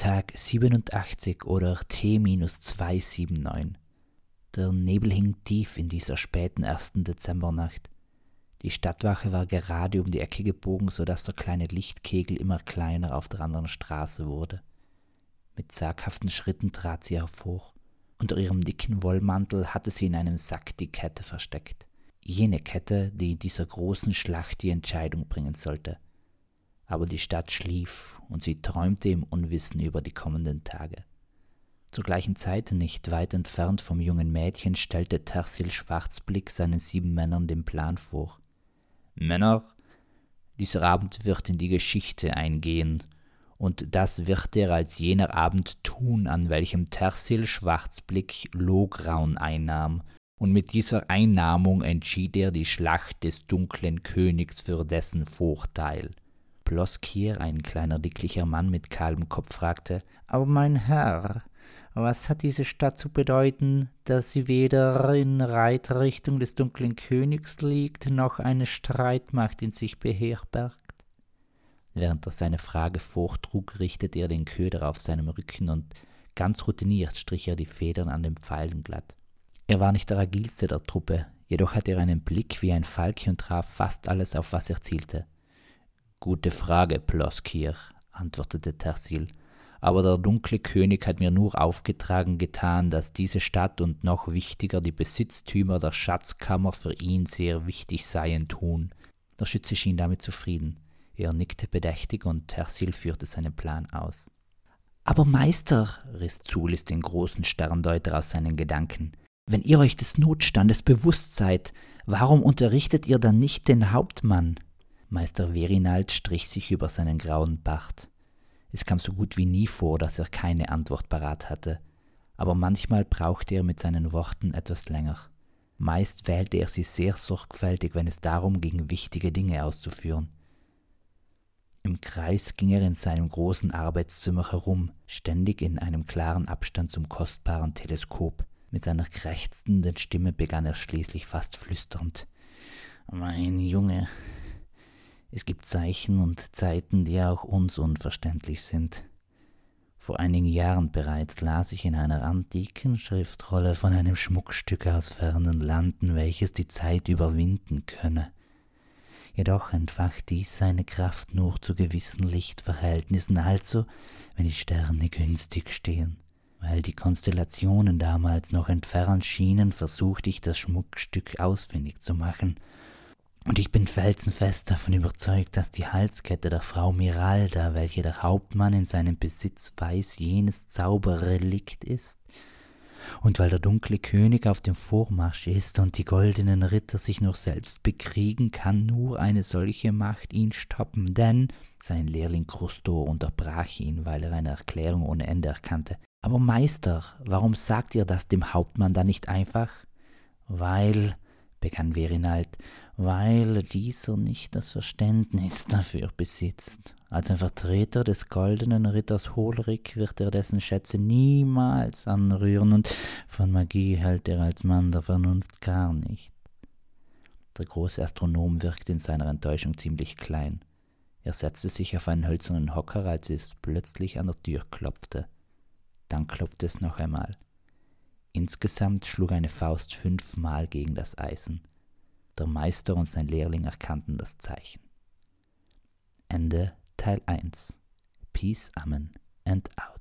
Tag 87 oder T-279. Der Nebel hing tief in dieser späten ersten Dezembernacht. Die Stadtwache war gerade um die Ecke gebogen, so dass der kleine Lichtkegel immer kleiner auf der anderen Straße wurde. Mit zaghaften Schritten trat sie hervor. Unter ihrem dicken Wollmantel hatte sie in einem Sack die Kette versteckt. Jene Kette, die in dieser großen Schlacht die Entscheidung bringen sollte. Aber die Stadt schlief und sie träumte im Unwissen über die kommenden Tage. Zur gleichen Zeit, nicht weit entfernt vom jungen Mädchen, stellte Tersil Schwarzblick seinen sieben Männern den Plan vor. Männer, dieser Abend wird in die Geschichte eingehen, und das wird er als jener Abend tun, an welchem Tersil Schwarzblick Lograun einnahm, und mit dieser Einnahmung entschied er die Schlacht des dunklen Königs für dessen Vorteil. Ploskir, ein kleiner dicklicher Mann mit kahlem Kopf, fragte, Aber mein Herr, was hat diese Stadt zu bedeuten, dass sie weder in Reitrichtung des dunklen Königs liegt, noch eine Streitmacht in sich beherbergt? Während er seine Frage vortrug, richtete er den Köder auf seinem Rücken und ganz routiniert strich er die Federn an den Pfeilen glatt. Er war nicht der agilste der Truppe, jedoch hatte er einen Blick wie ein Falke und traf fast alles, auf was er zielte. Gute Frage, Ploskir, antwortete Tersil aber der dunkle König hat mir nur aufgetragen getan, dass diese Stadt und noch wichtiger die Besitztümer der Schatzkammer für ihn sehr wichtig seien tun. Der Schütze schien damit zufrieden. Er nickte bedächtig und Tersil führte seinen Plan aus. Aber Meister, riss Zulis den großen Sterndeuter aus seinen Gedanken, wenn ihr euch des Notstandes bewusst seid, warum unterrichtet ihr dann nicht den Hauptmann? Meister Verinald strich sich über seinen grauen Bart. Es kam so gut wie nie vor, dass er keine Antwort parat hatte, aber manchmal brauchte er mit seinen Worten etwas länger. Meist wählte er sie sehr sorgfältig, wenn es darum ging, wichtige Dinge auszuführen. Im Kreis ging er in seinem großen Arbeitszimmer herum, ständig in einem klaren Abstand zum kostbaren Teleskop. Mit seiner krächzenden Stimme begann er schließlich fast flüsternd. Mein Junge, es gibt Zeichen und Zeiten, die auch uns unverständlich sind. Vor einigen Jahren bereits las ich in einer antiken Schriftrolle von einem Schmuckstück aus fernen Landen, welches die Zeit überwinden könne. Jedoch entfacht dies seine Kraft nur zu gewissen Lichtverhältnissen, also wenn die Sterne günstig stehen. Weil die Konstellationen damals noch entfernt schienen, versuchte ich das Schmuckstück ausfindig zu machen und ich bin felsenfest davon überzeugt, dass die Halskette der Frau Miralda, welche der Hauptmann in seinem Besitz weiß, jenes Zauberrelikt ist. Und weil der dunkle König auf dem Vormarsch ist und die goldenen Ritter sich nur selbst bekriegen, kann nur eine solche Macht ihn stoppen, denn sein Lehrling Krustor unterbrach ihn, weil er eine Erklärung ohne Ende erkannte. Aber Meister, warum sagt ihr das dem Hauptmann dann nicht einfach? Weil, begann Verinald, weil dieser nicht das Verständnis dafür besitzt. Als ein Vertreter des goldenen Ritters Holrik wird er dessen Schätze niemals anrühren, und von Magie hält er als Mann der Vernunft gar nicht. Der große Astronom wirkte in seiner Enttäuschung ziemlich klein. Er setzte sich auf einen hölzernen Hocker, als es plötzlich an der Tür klopfte. Dann klopfte es noch einmal. Insgesamt schlug eine Faust fünfmal gegen das Eisen. Der Meister und sein Lehrling erkannten das Zeichen. Ende Teil 1. Peace, Amen and out.